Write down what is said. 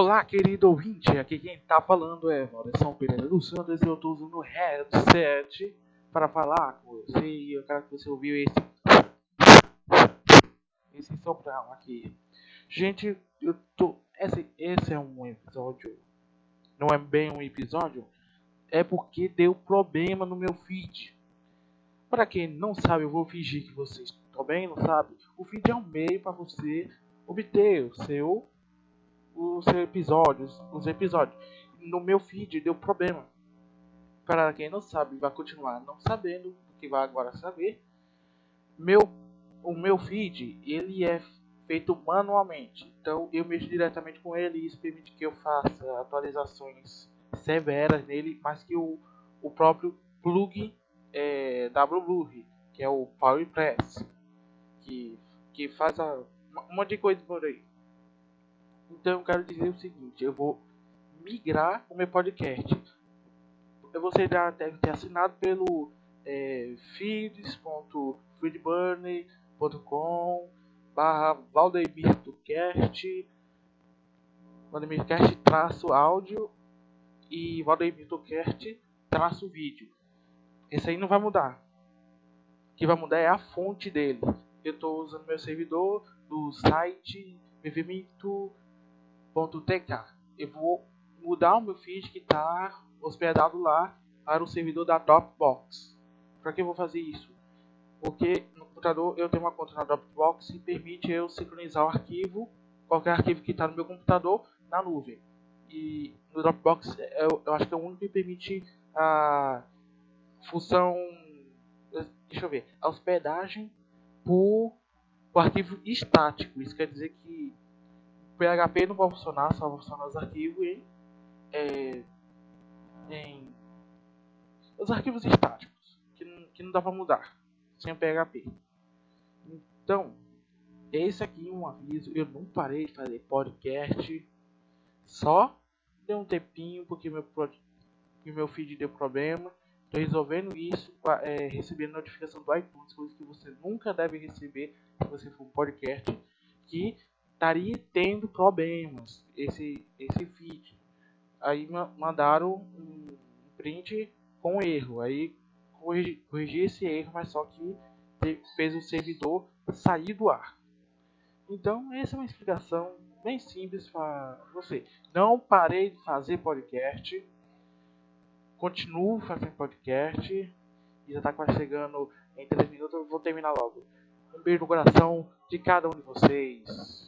Olá, querido ouvinte. Aqui quem tá falando é Valdesão Pereira dos Santos eu tô usando o headset para falar com você e eu quero que você ouviu esse esse soprão aqui. Gente, eu tô esse esse é um episódio não é bem um episódio, é porque deu problema no meu feed. Para quem não sabe, eu vou fingir que vocês também não sabem. O feed é um meio para você obter o seu os episódios, os episódios. No meu feed deu problema. Para quem não sabe, vai continuar não sabendo, que vai agora saber. Meu o meu feed, ele é feito manualmente. Então eu mexo diretamente com ele e isso permite que eu faça atualizações severas nele, mas que o, o próprio plug é, WBlur, que é o PowerPress, que, que faz a, um monte de coisa por aí. Então eu quero dizer o seguinte, eu vou migrar o meu podcast. Você já deve ter assinado pelo é, feeds.feedburner.com barra valdemirtocast valdemircast traço áudio e valdemirtocast traço vídeo. Esse aí não vai mudar. O que vai mudar é a fonte dele. Eu estou usando meu servidor do site vvmito .tk. Eu vou mudar o meu feed que está hospedado lá para o servidor da Dropbox. Para que eu vou fazer isso? Porque no computador eu tenho uma conta na Dropbox e permite eu sincronizar o arquivo, qualquer arquivo que está no meu computador, na nuvem. E no Dropbox eu, eu acho que é o único que permite a função, deixa eu ver, a hospedagem por, arquivo estático. Isso quer dizer que PHP não vai funcionar, só vai funcionar os arquivos em, é, em os arquivos estáticos, que não, que não dá para mudar sem o PHP. Então, esse aqui é um aviso. Eu não parei de fazer podcast, só deu um tempinho porque meu, porque meu feed deu problema. Estou resolvendo isso, é, recebendo notificação do iTunes, coisa que você nunca deve receber se você for um podcast. Que estaria tendo problemas esse esse feed. Aí mandaram um print com erro. Aí corrigi, corrigi esse erro, mas só que fez o servidor sair do ar. Então, essa é uma explicação bem simples para você. Não parei de fazer podcast. Continuo fazendo podcast. E já está quase chegando em 3 minutos. Eu vou terminar logo. Um beijo no coração de cada um de vocês.